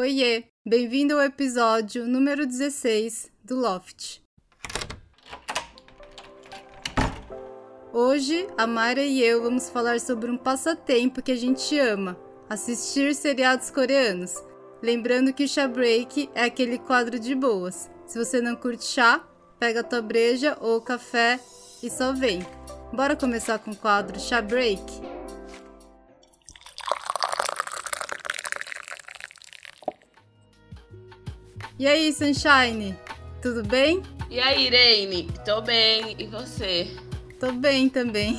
Oiê, bem-vindo ao episódio número 16 do Loft. Hoje, a Mara e eu vamos falar sobre um passatempo que a gente ama: assistir seriados coreanos. Lembrando que o chá break é aquele quadro de boas. Se você não curte chá, pega a tua breja ou café e só vem. Bora começar com o quadro chá break? E aí, Sunshine? Tudo bem? E aí, Irene? Tô bem. E você? Tô bem também.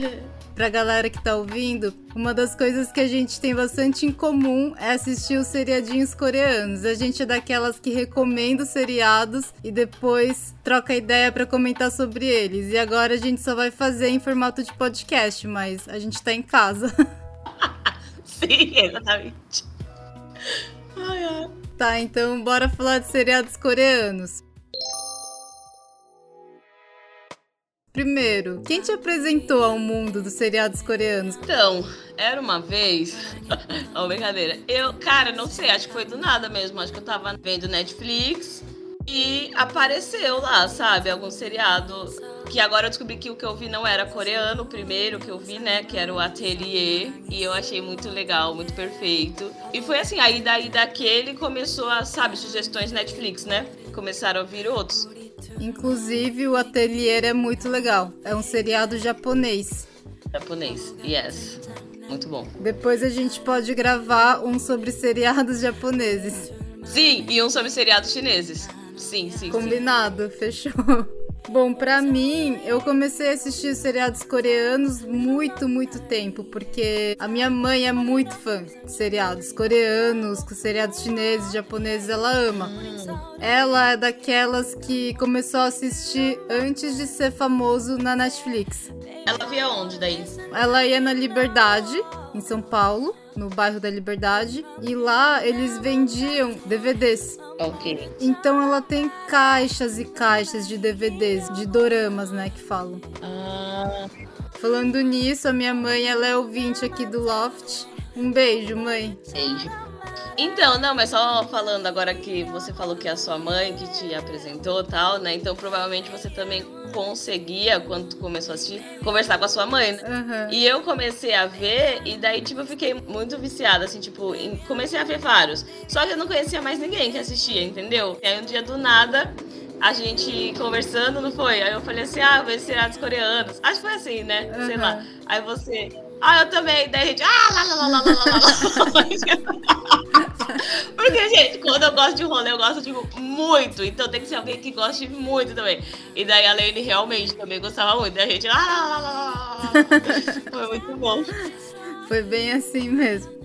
pra galera que tá ouvindo, uma das coisas que a gente tem bastante em comum é assistir os seriadinhos coreanos. A gente é daquelas que recomenda os seriados e depois troca ideia para comentar sobre eles. E agora a gente só vai fazer em formato de podcast, mas a gente tá em casa. Sim, exatamente. Ai, ai. Tá, então bora falar de seriados coreanos. Primeiro, quem te apresentou ao mundo dos seriados coreanos? Então, era uma vez. oh, brincadeira. Eu, cara, não sei, acho que foi do nada mesmo. Acho que eu tava vendo Netflix e apareceu lá, sabe? Algum seriado. Que agora eu descobri que o que eu vi não era coreano, o primeiro que eu vi, né? Que era o Atelier. E eu achei muito legal, muito perfeito. E foi assim, aí daí daquele começou a, sabe, sugestões Netflix, né? Começaram a vir outros. Inclusive, o Atelier é muito legal. É um seriado japonês. Japonês, yes. Muito bom. Depois a gente pode gravar um sobre seriados japoneses. Sim, e um sobre seriados chineses. Sim, sim. Combinado, sim. fechou. Bom, para mim, eu comecei a assistir seriados coreanos muito, muito tempo, porque a minha mãe é muito fã de seriados coreanos, com seriados chineses, japoneses, ela ama. Ela é daquelas que começou a assistir antes de ser famoso na Netflix. Ela via onde daí? Ela ia na Liberdade, em São Paulo no bairro da Liberdade. E lá eles vendiam DVDs. Ok. Então ela tem caixas e caixas de DVDs, de doramas, né, que falam. Ah. Falando nisso, a minha mãe, ela é ouvinte aqui do Loft. Um beijo, mãe. Beijo. Então, não, mas só falando agora que você falou que é a sua mãe que te apresentou tal, né? Então provavelmente você também conseguia, quando começou a assistir, conversar com a sua mãe, né? Uhum. E eu comecei a ver, e daí, tipo, eu fiquei muito viciada, assim, tipo, comecei a ver vários. Só que eu não conhecia mais ninguém que assistia, entendeu? E aí um dia do nada a gente conversando, não foi? Aí eu falei assim, ah, ver seriados coreanos. Acho que foi assim, né? Uhum. Sei lá. Aí você, ah, eu também. Daí a gente, ah, lá, lá, lá, lá, lá, lá, lá. Porque, gente, quando eu gosto de rolê, eu gosto, tipo, muito. Então tem que ser alguém que goste muito também. E daí a Lane realmente também gostava muito. E a gente, lá. Foi muito bom. Foi bem assim mesmo.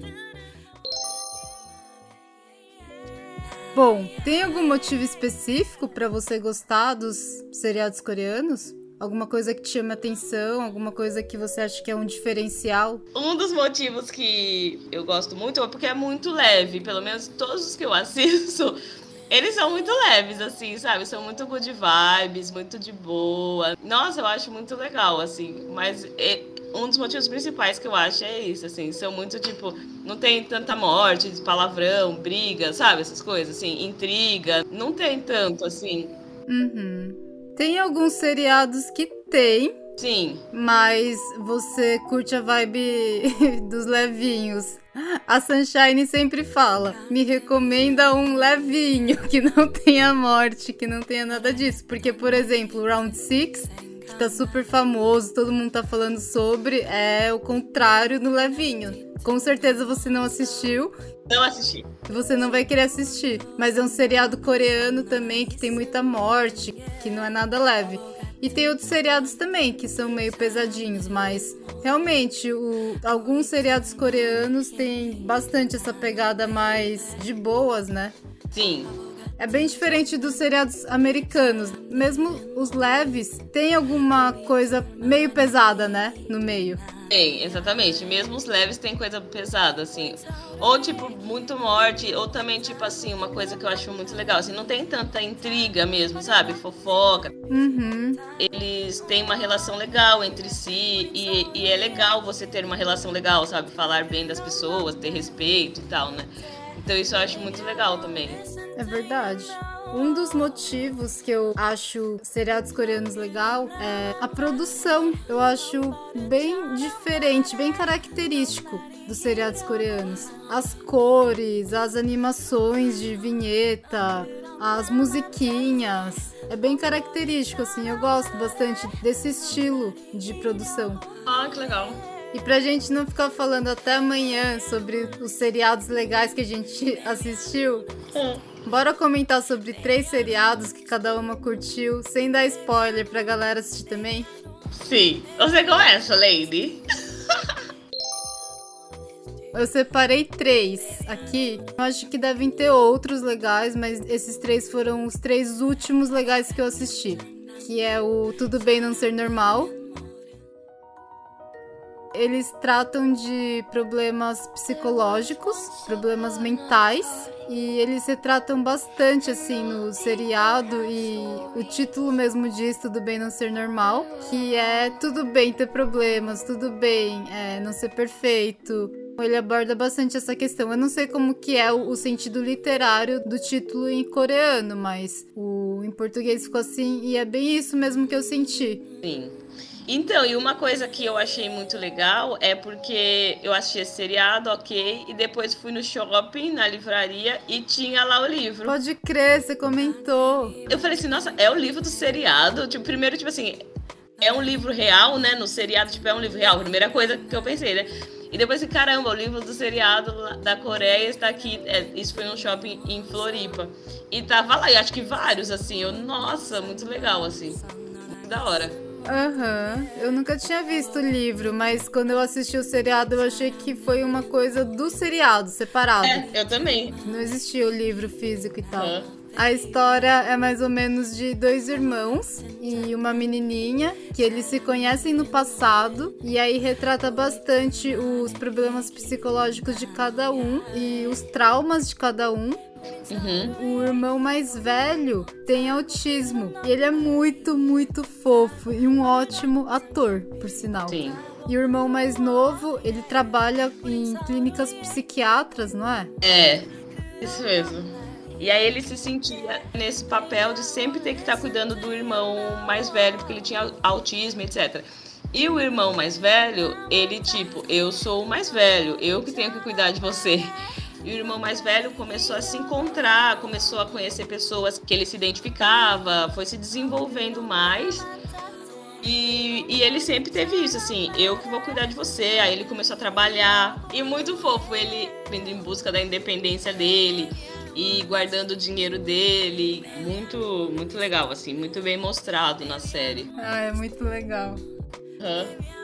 Bom, tem algum motivo específico para você gostar dos seriados coreanos? Alguma coisa que te chama atenção? Alguma coisa que você acha que é um diferencial? Um dos motivos que eu gosto muito é porque é muito leve. Pelo menos todos os que eu assisto, eles são muito leves, assim, sabe? São muito good vibes, muito de boa. Nossa, eu acho muito legal, assim. Mas é, um dos motivos principais que eu acho é isso, assim. São muito, tipo, não tem tanta morte, palavrão, briga, sabe? Essas coisas, assim, intriga. Não tem tanto, assim. Uhum. Tem alguns seriados que tem. Sim. Mas você curte a vibe dos levinhos. A Sunshine sempre fala: me recomenda um levinho, que não tenha morte, que não tenha nada disso. Porque, por exemplo, Round 6, que tá super famoso, todo mundo tá falando sobre, é o contrário do levinho. Com certeza você não assistiu. Não assisti. Você não vai querer assistir. Mas é um seriado coreano também que tem muita morte, que não é nada leve. E tem outros seriados também que são meio pesadinhos, mas realmente o, alguns seriados coreanos têm bastante essa pegada mais de boas, né? Sim. É bem diferente dos seriados americanos. Mesmo os leves, tem alguma coisa meio pesada, né? No meio. Tem, exatamente. Mesmo os leves tem coisa pesada, assim. Ou, tipo, muito morte, ou também, tipo assim, uma coisa que eu acho muito legal. Assim, não tem tanta intriga mesmo, sabe? Fofoca. Uhum. Eles têm uma relação legal entre si. E, e é legal você ter uma relação legal, sabe? Falar bem das pessoas, ter respeito e tal, né? Então isso eu acho muito legal também. É verdade. Um dos motivos que eu acho seriados coreanos legal é a produção. Eu acho bem diferente, bem característico dos seriados coreanos. As cores, as animações de vinheta, as musiquinhas. É bem característico, assim. Eu gosto bastante desse estilo de produção. Ah, que legal. E pra gente não ficar falando até amanhã sobre os seriados legais que a gente assistiu, bora comentar sobre três seriados que cada uma curtiu, sem dar spoiler pra galera assistir também? Sim. Você começa, Lady. Eu separei três aqui. Eu acho que devem ter outros legais, mas esses três foram os três últimos legais que eu assisti. Que é o Tudo Bem Não Ser Normal. Eles tratam de problemas psicológicos, problemas mentais. E eles retratam bastante, assim, no seriado. E o título mesmo diz Tudo Bem Não Ser Normal. Que é tudo bem ter problemas, tudo bem é, não ser perfeito. Ele aborda bastante essa questão. Eu não sei como que é o, o sentido literário do título em coreano, mas o em português ficou assim e é bem isso mesmo que eu senti. Sim. Então, e uma coisa que eu achei muito legal é porque eu assisti esse seriado, ok, e depois fui no shopping, na livraria, e tinha lá o livro. Pode crer, você comentou. Eu falei assim, nossa, é o livro do seriado? Tipo, primeiro, tipo assim, é um livro real, né? No seriado, tipo, é um livro real. Primeira coisa que eu pensei, né? E depois assim, caramba, o livro do seriado da Coreia está aqui. É, isso foi num shopping em Floripa. E tava lá, e acho que vários, assim. Eu, nossa, muito legal, assim. Muito da hora. Aham, eu nunca tinha visto o livro, mas quando eu assisti o seriado eu achei que foi uma coisa do seriado, separado. É, eu também. Não existia o livro físico e tal. Aham. A história é mais ou menos de dois irmãos e uma menininha que eles se conhecem no passado e aí retrata bastante os problemas psicológicos de cada um e os traumas de cada um. Uhum. O irmão mais velho tem autismo e ele é muito, muito fofo e um ótimo ator, por sinal. Sim. E o irmão mais novo, ele trabalha em clínicas psiquiatras, não é? É, isso mesmo. E aí ele se sentia nesse papel de sempre ter que estar cuidando do irmão mais velho, porque ele tinha autismo, etc. E o irmão mais velho, ele tipo, eu sou o mais velho, eu que tenho que cuidar de você. E o irmão mais velho começou a se encontrar, começou a conhecer pessoas que ele se identificava, foi se desenvolvendo mais. E, e ele sempre teve isso, assim, eu que vou cuidar de você. Aí ele começou a trabalhar. E muito fofo, ele vindo em busca da independência dele e guardando o dinheiro dele. Muito, muito legal, assim, muito bem mostrado na série. Ah, é muito legal.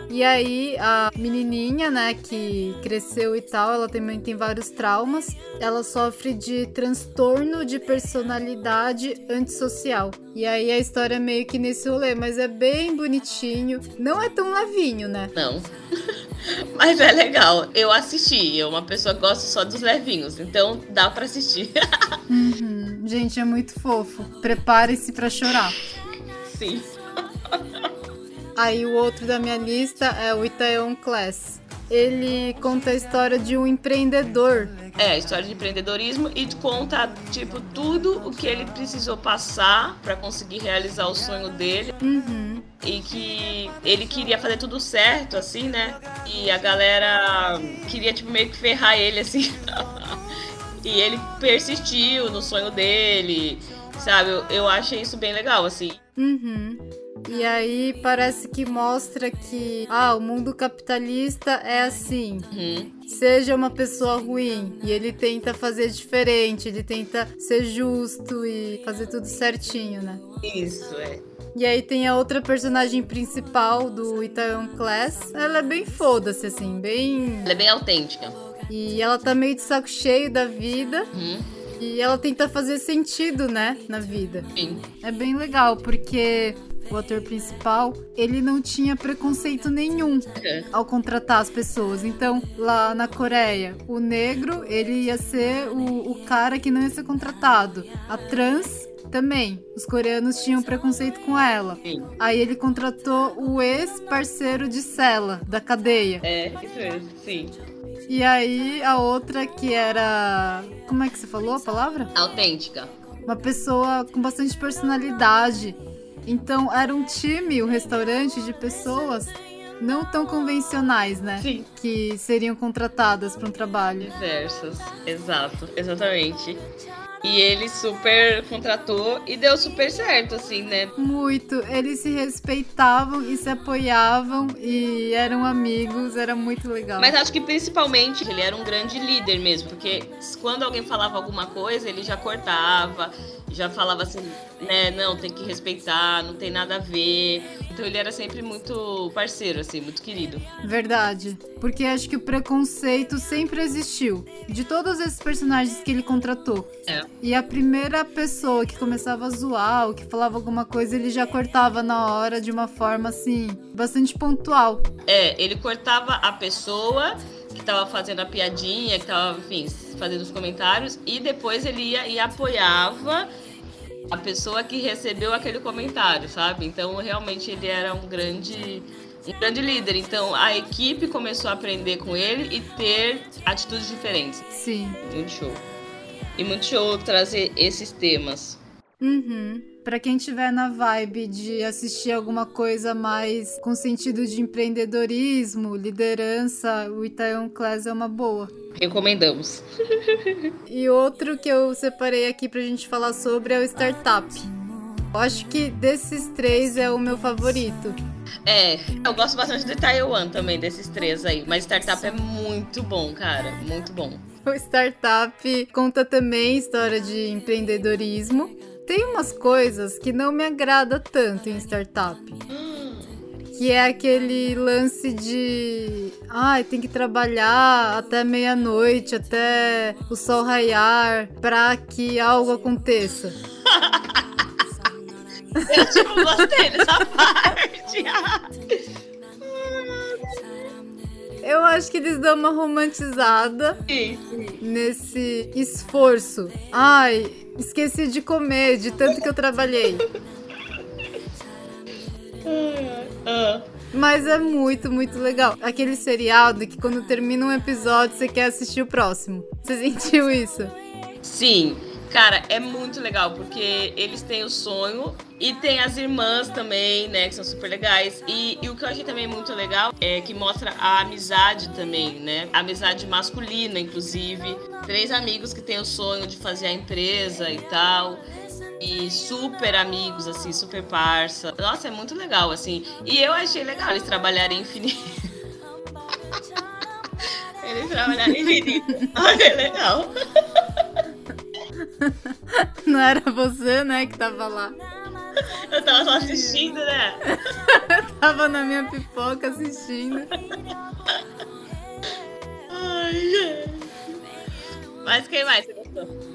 E aí, a menininha, né, que cresceu e tal, ela também tem vários traumas. Ela sofre de transtorno de personalidade antissocial. E aí a história é meio que nesse rolê, mas é bem bonitinho. Não é tão levinho, né? Não. Mas é legal. Eu assisti. Eu, uma pessoa que gosta só dos levinhos. Então dá pra assistir. Uhum. Gente, é muito fofo. Prepare-se pra chorar. Sim. Aí o outro da minha lista é o Itaewon Class. Ele conta a história de um empreendedor. É, história de empreendedorismo e conta, tipo, tudo o que ele precisou passar pra conseguir realizar o sonho dele. Uhum. E que ele queria fazer tudo certo, assim, né? E a galera queria, tipo, meio que ferrar ele, assim. e ele persistiu no sonho dele, sabe? Eu, eu achei isso bem legal, assim. Uhum. E aí parece que mostra que ah, o mundo capitalista é assim. Uhum. Seja uma pessoa ruim e ele tenta fazer diferente, ele tenta ser justo e fazer tudo certinho, né? Isso, é. E aí tem a outra personagem principal do Itaewon Class. Ela é bem foda-se, assim, bem. Ela é bem autêntica. E ela tá meio de saco cheio da vida. Uhum. E ela tenta fazer sentido, né, na vida. Sim. É bem legal, porque o ator principal, ele não tinha preconceito nenhum ao contratar as pessoas. Então, lá na Coreia, o negro, ele ia ser o, o cara que não ia ser contratado. A trans também. Os coreanos tinham preconceito com ela. Sim. Aí ele contratou o ex-parceiro de cela da cadeia. É, isso mesmo, sim. E aí a outra que era. Como é que você falou a palavra? Autêntica. Uma pessoa com bastante personalidade. Então era um time, um restaurante de pessoas não tão convencionais, né? Sim. Que seriam contratadas para um trabalho. Diversas. Exato, exatamente. E ele super contratou e deu super certo, assim, né? Muito. Eles se respeitavam e se apoiavam e eram amigos, era muito legal. Mas acho que principalmente ele era um grande líder mesmo, porque quando alguém falava alguma coisa, ele já cortava, já falava assim, né, não, tem que respeitar, não tem nada a ver. Então ele era sempre muito parceiro, assim, muito querido. Verdade. Porque acho que o preconceito sempre existiu. De todos esses personagens que ele contratou. É. E a primeira pessoa que começava a zoar ou que falava alguma coisa, ele já cortava na hora de uma forma, assim, bastante pontual. É, ele cortava a pessoa que tava fazendo a piadinha, que tava, enfim, fazendo os comentários, e depois ele ia e apoiava a pessoa que recebeu aquele comentário, sabe? Então, realmente, ele era um grande, um grande líder. Então, a equipe começou a aprender com ele e ter atitudes diferentes. Sim. Muito show. E muito show trazer esses temas. Uhum. Pra quem tiver na vibe de assistir alguma coisa mais com sentido de empreendedorismo, liderança, o Itaewon Class é uma boa. Recomendamos. E outro que eu separei aqui pra gente falar sobre é o Startup. Eu acho que desses três é o meu favorito. É, eu gosto bastante do Taiwan também, desses três aí. Mas Startup é muito bom, cara. Muito bom. Startup conta também história de empreendedorismo. Tem umas coisas que não me agrada tanto em Startup. Que é aquele lance de. Ai, tem que trabalhar até meia-noite, até o sol raiar, pra que algo aconteça. Eu, tipo, gostei dessa parte. Eu acho que eles dão uma romantizada nesse esforço. Ai, esqueci de comer, de tanto que eu trabalhei. Mas é muito, muito legal. Aquele seriado que quando termina um episódio você quer assistir o próximo. Você sentiu isso? Sim, cara, é muito legal porque eles têm o sonho e tem as irmãs também, né, que são super legais. E, e o que eu achei também muito legal é que mostra a amizade também, né? A amizade masculina, inclusive. Três amigos que têm o sonho de fazer a empresa e tal. E super amigos, assim, super parça. Nossa, é muito legal, assim. E eu achei legal eles trabalharem infinito. eles trabalharem infinito. Olha, legal. Não era você, né, que tava lá. Eu tava só assistindo, né? Tava na minha pipoca assistindo. Ai, gente. Mas quem mais você gostou?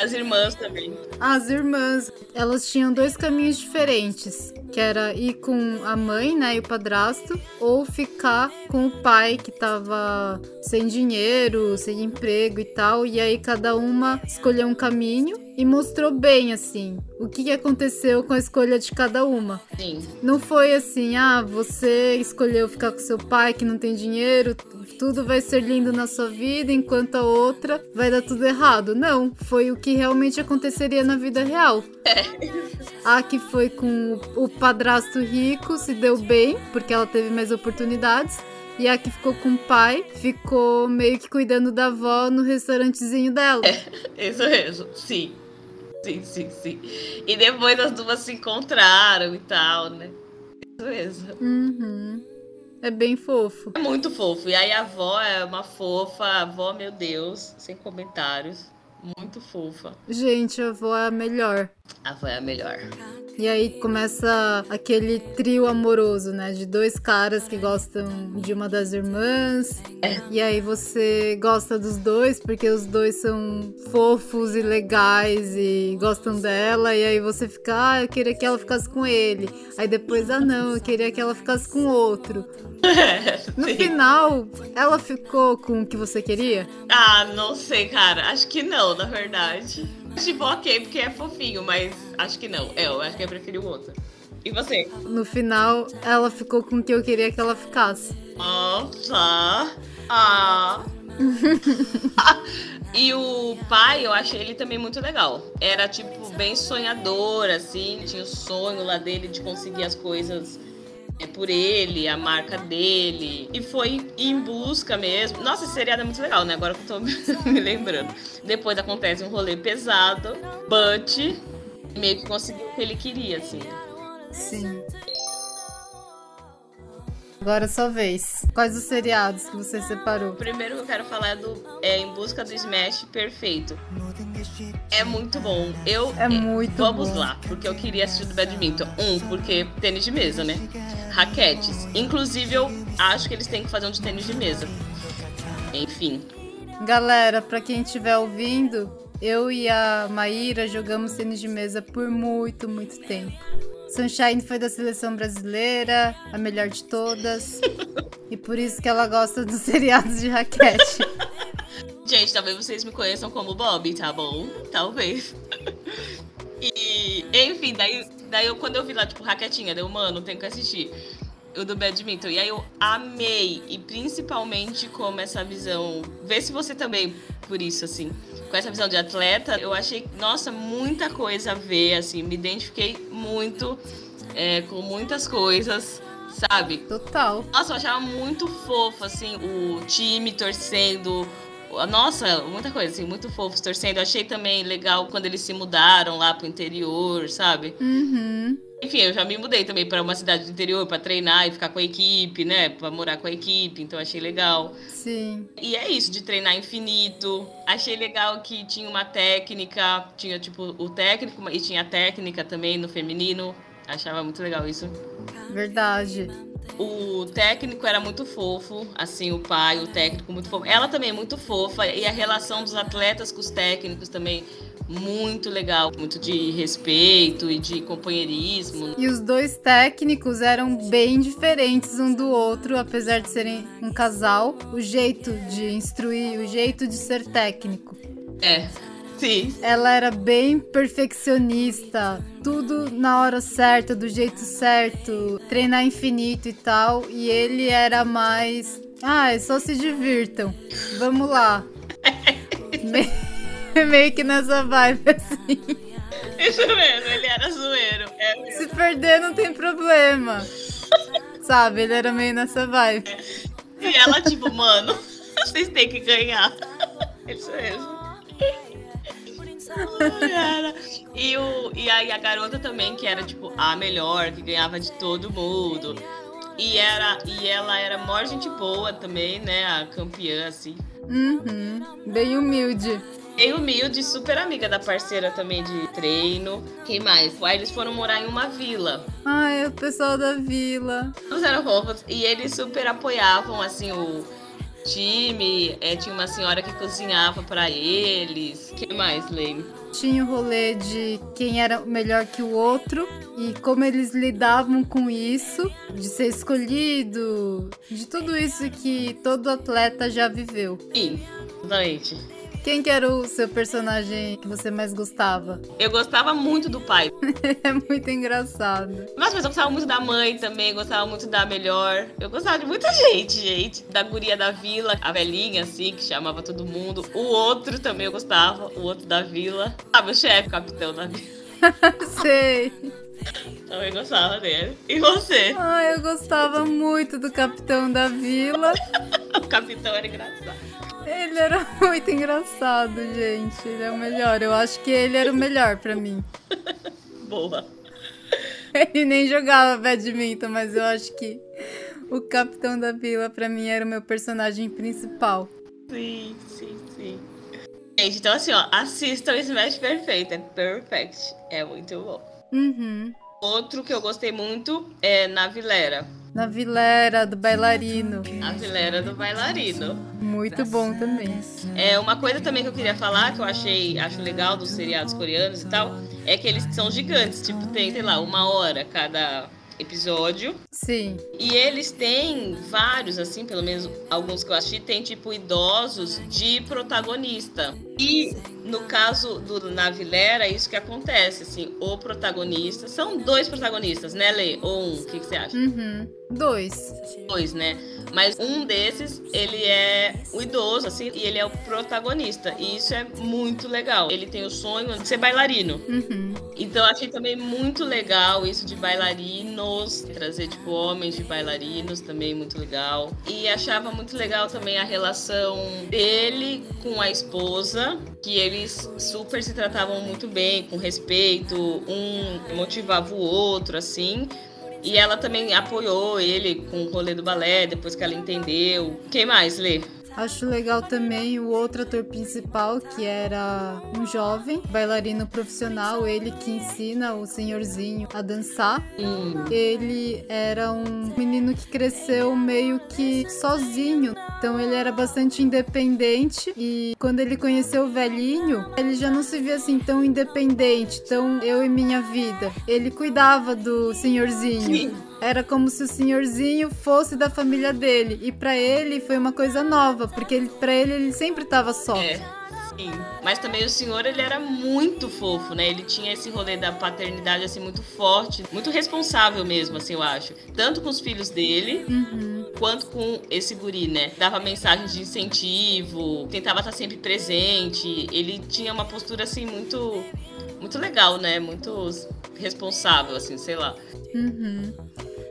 As irmãs também. As irmãs, elas tinham dois caminhos diferentes, que era ir com a mãe, né, e o padrasto, ou ficar com o pai que tava sem dinheiro, sem emprego e tal, e aí cada uma escolheu um caminho e mostrou bem assim o que aconteceu com a escolha de cada uma. Sim. Não foi assim, ah, você escolheu ficar com seu pai que não tem dinheiro, tudo vai ser lindo na sua vida, enquanto a outra vai dar tudo errado. Não, foi o que realmente aconteceria na vida real. A que foi com o padrasto rico se deu bem, porque ela teve mais oportunidades. E a que ficou com o pai ficou meio que cuidando da avó no restaurantezinho dela. Isso mesmo, sim. Sim, sim, sim. E depois as duas se encontraram e tal, né? Isso mesmo. Uhum. É bem fofo. É muito fofo. E aí a avó é uma fofa, a avó, meu Deus, sem comentários. Muito fofa. Gente, a avó é a melhor. A avó é a melhor. E aí começa aquele trio amoroso, né? De dois caras que gostam de uma das irmãs. E aí você gosta dos dois porque os dois são fofos e legais e gostam dela. E aí você fica, ah, eu queria que ela ficasse com ele. Aí depois, ah, não, eu queria que ela ficasse com outro. No Sim. final, ela ficou com o que você queria? Ah, não sei, cara. Acho que não, na verdade. Tipo, ok, porque é fofinho, mas acho que não. É, eu acho que eu preferi o outro. E você? No final, ela ficou com o que eu queria que ela ficasse. Nossa! Ah! e o pai, eu achei ele também muito legal. Era, tipo, bem sonhador, assim. Tinha o sonho lá dele de conseguir as coisas é por ele, a marca dele. E foi em busca mesmo. Nossa, esse seriado é muito legal, né? Agora que eu tô me lembrando. Depois acontece um rolê pesado, but meio que conseguiu o que ele queria, assim. Sim. Agora é sua vez. Quais os seriados que você separou? O primeiro que eu quero falar é do é Em Busca do Smash Perfeito. É muito bom. Eu é muito Vamos bom. lá, porque eu queria assistir do badminton. Um, porque tênis de mesa, né? Raquetes. Inclusive, eu acho que eles têm que fazer um de tênis de mesa. Enfim. Galera, para quem estiver ouvindo, eu e a Maíra jogamos tênis de mesa por muito, muito tempo. Sunshine foi da seleção brasileira, a melhor de todas. e por isso que ela gosta dos seriados de raquete. Gente, talvez vocês me conheçam como Bob, tá bom? Talvez. e, enfim, daí, daí eu, quando eu vi lá, tipo, raquetinha, deu, mano, tenho que assistir. O do badminton. E aí eu amei. E principalmente como essa visão. Vê se você também, por isso, assim. Com essa visão de atleta, eu achei, nossa, muita coisa a ver, assim. Me identifiquei muito é, com muitas coisas sabe? Total. Nossa, eu achava muito fofo, assim, o time torcendo. Nossa, muita coisa, assim, muito fofos torcendo. Eu achei também legal quando eles se mudaram lá pro interior, sabe? Uhum. Enfim, eu já me mudei também para uma cidade do interior para treinar e ficar com a equipe, né? Para morar com a equipe, então achei legal. Sim. E é isso, de treinar infinito. Achei legal que tinha uma técnica, tinha tipo o técnico e tinha a técnica também no feminino. Achava muito legal isso. Verdade. O técnico era muito fofo, assim, o pai, o técnico muito fofo. Ela também é muito fofa e a relação dos atletas com os técnicos também muito legal, muito de respeito e de companheirismo. E os dois técnicos eram bem diferentes um do outro, apesar de serem um casal. O jeito de instruir, o jeito de ser técnico. É, sim. Ela era bem perfeccionista, tudo na hora certa, do jeito certo, treinar infinito e tal. E ele era mais. Ah, só se divirtam. Vamos lá. meio que nessa vibe assim. Isso mesmo, ele era zoeiro. É Se perder não tem problema. Sabe, ele era meio nessa vibe. E ela, tipo, mano, vocês têm que ganhar. Isso mesmo. Ai, e, o, e aí a garota também, que era, tipo, a melhor, que ganhava de todo mundo. E, era, e ela era maior gente boa também, né? A campeã, assim. Uhum, bem humilde. Bem humilde, super amiga da parceira também de treino. Quem mais? Aí eles foram morar em uma vila. Ai, o pessoal da vila. Todos eram fofos. E eles super apoiavam, assim, o time. É, tinha uma senhora que cozinhava para eles. Quem mais, Lane? Tinha o rolê de quem era melhor que o outro e como eles lidavam com isso, de ser escolhido, de tudo isso que todo atleta já viveu. Sim, exatamente. Quem que era o seu personagem que você mais gostava? Eu gostava muito do pai. é muito engraçado. Mas, eu gostava muito da mãe também, gostava muito da melhor. Eu gostava de muita gente, gente. Da guria da vila, a velhinha, assim, que chamava todo mundo. O outro também eu gostava, o outro da vila. Sabe, o chefe, capitão da vila. Sei. Também gostava dele. E você? Ah, eu gostava muito do capitão da vila. o capitão era engraçado. Ele era muito engraçado, gente. Ele é o melhor. Eu acho que ele era o melhor para mim. Boa. Ele nem jogava badminton, mas eu acho que o capitão da vila para mim era o meu personagem principal. Sim, sim, sim. Gente, então assim, ó, assistam Smash Perfeito. É perfect. É muito bom. Uhum. Outro que eu gostei muito é Na Vilera. Na Vilera, do bailarino. A Vilera do bailarino. Muito bom também. É, uma coisa também que eu queria falar, que eu achei, acho legal dos seriados coreanos e tal, é que eles são gigantes. Tipo, tem, sei lá, uma hora cada episódio. Sim. E eles têm vários, assim, pelo menos alguns que eu assisti, tem tipo idosos de protagonista. E no caso do Navilera, é isso que acontece, assim, o protagonista, são dois protagonistas, né, Lê? Ou um, o que, que você acha? Uhum. Dois. Dois, né? Mas um desses, ele é o idoso, assim, e ele é o protagonista. E isso é muito legal. Ele tem o sonho de ser bailarino. Uhum. Então eu achei também muito legal isso de bailarinos, trazer, tipo, homens de bailarinos também, muito legal. E achava muito legal também a relação dele com a esposa, que eles super se tratavam muito bem, com respeito, um motivava o outro, assim. E ela também apoiou ele com o rolê do balé, depois que ela entendeu. Quem mais, Lê? Acho legal também o outro ator principal, que era um jovem bailarino profissional, ele que ensina o senhorzinho a dançar. Hum. Ele era um menino que cresceu meio que sozinho, então ele era bastante independente e quando ele conheceu o velhinho, ele já não se via assim tão independente, tão eu e minha vida. Ele cuidava do senhorzinho. Sim. Era como se o senhorzinho fosse da família dele. E pra ele foi uma coisa nova, porque ele, pra ele ele sempre tava só. É. Sim. Mas também o senhor, ele era muito fofo, né? Ele tinha esse rolê da paternidade, assim, muito forte. Muito responsável mesmo, assim, eu acho. Tanto com os filhos dele, Uhum. quanto com esse guri, né? Dava mensagens de incentivo, tentava estar sempre presente. Ele tinha uma postura, assim, muito... Muito legal, né? Muito responsável, assim, sei lá. Uhum.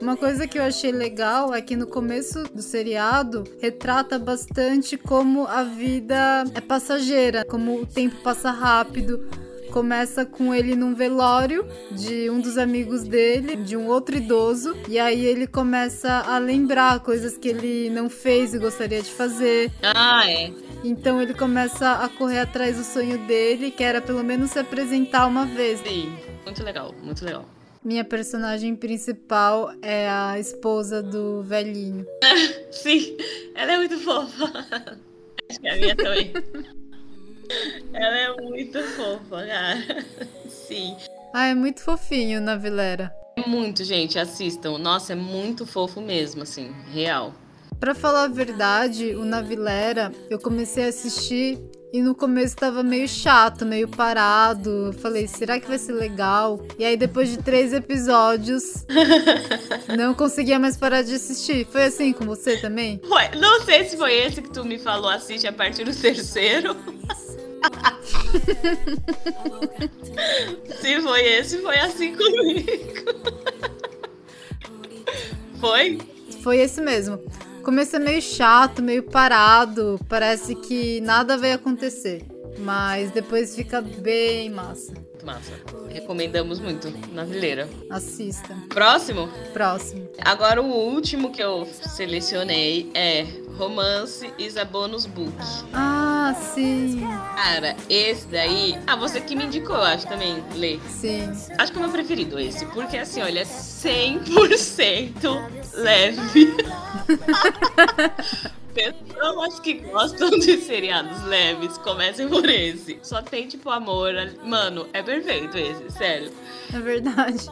Uma coisa que eu achei legal é que no começo do seriado retrata bastante como a vida é passageira, como o tempo passa rápido. Começa com ele num velório de um dos amigos dele, de um outro idoso, e aí ele começa a lembrar coisas que ele não fez e gostaria de fazer. Ah, é. Então ele começa a correr atrás do sonho dele, que era pelo menos se apresentar uma vez. Sim. Muito legal, muito legal. Minha personagem principal é a esposa do velhinho. Sim, ela é muito fofa. Acho que a minha também. Ela é muito fofa, cara. Sim. Ah, é muito fofinho na Vilera. É muito, gente, assistam. Nossa, é muito fofo mesmo, assim, real. Pra falar a verdade, o Navilera, eu comecei a assistir e no começo tava meio chato, meio parado. Eu falei, será que vai ser legal? E aí depois de três episódios, não conseguia mais parar de assistir. Foi assim com você também? Foi- Não sei se foi esse que tu me falou, assiste a partir do terceiro. se foi esse, foi assim comigo. Foi? Foi esse mesmo. Começo é meio chato, meio parado. Parece que nada vai acontecer. Mas depois fica bem massa. Massa. Recomendamos muito na vileira. Assista. Próximo? Próximo. Agora o último que eu selecionei é Romance is a Bonus Book. Ah, sim. Cara, esse daí. Ah, você que me indicou, acho também, Lê. Sim. Acho que é o meu preferido esse, porque assim, olha, é 100% leve. Pessoas que gostam de seriados leves, comecem por esse. Só tem, tipo, amor. Mano, é perfeito esse, sério. É verdade.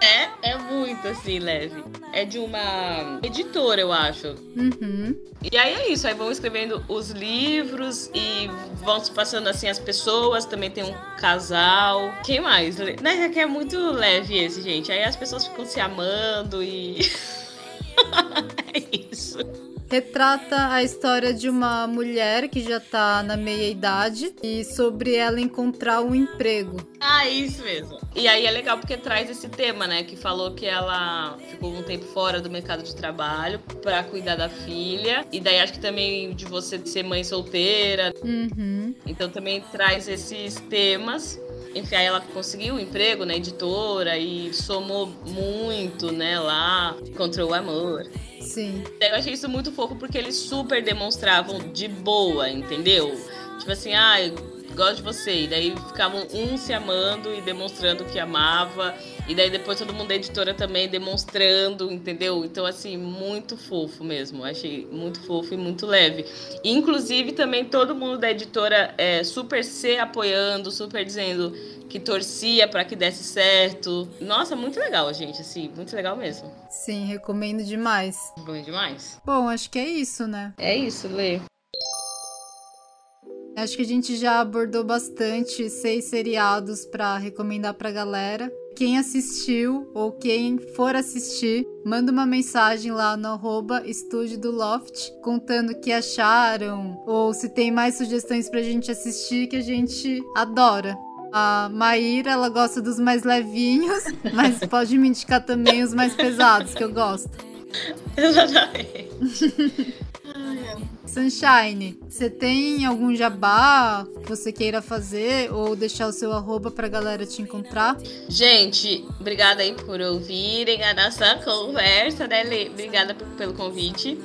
É, é muito assim, leve. É de uma editora, eu acho. Uhum. E aí é isso, aí vão escrevendo os livros e vão se passando assim as pessoas, também tem um casal. Quem mais? Né, que é muito leve esse, gente. Aí as pessoas ficam se amando e. é isso. Retrata a história de uma mulher que já tá na meia idade e sobre ela encontrar um emprego. Ah, isso mesmo. E aí é legal porque traz esse tema, né? Que falou que ela ficou um tempo fora do mercado de trabalho pra cuidar da filha. E daí acho que também de você ser mãe solteira. Uhum. Então também traz esses temas. Enfim, aí ela conseguiu um emprego na editora e somou muito, né, lá, encontrou o amor. Sim. Eu achei isso muito fofo porque eles super demonstravam de boa, entendeu? Tipo assim, ah, eu gosto de você. E daí ficavam um se amando e demonstrando que amava. E daí depois todo mundo da editora também demonstrando, entendeu? Então, assim, muito fofo mesmo. Achei muito fofo e muito leve. Inclusive, também todo mundo da editora é, super se apoiando, super dizendo que torcia para que desse certo. Nossa, muito legal, gente, assim, muito legal mesmo. Sim, recomendo demais. Bom demais. Bom, acho que é isso, né? É isso, Lê. Acho que a gente já abordou bastante seis seriados para recomendar pra galera. Quem assistiu ou quem for assistir, manda uma mensagem lá no arroba estúdio do Loft contando o que acharam ou se tem mais sugestões pra gente assistir que a gente adora. A Maíra, ela gosta dos mais levinhos, mas pode me indicar também os mais pesados, que eu gosto. Exatamente. Sunshine, você tem algum jabá que você queira fazer ou deixar o seu arroba pra galera te encontrar? Gente, obrigada aí por ouvirem a nossa conversa, né, Lê? Obrigada por, pelo convite.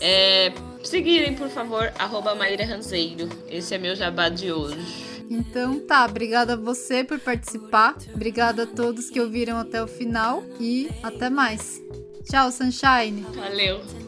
É, seguirem, por favor, arroba Maíra Ranzeiro. Esse é meu jabá de hoje. Então tá, obrigada a você por participar. Obrigada a todos que ouviram até o final e até mais. Tchau, Sunshine. Valeu.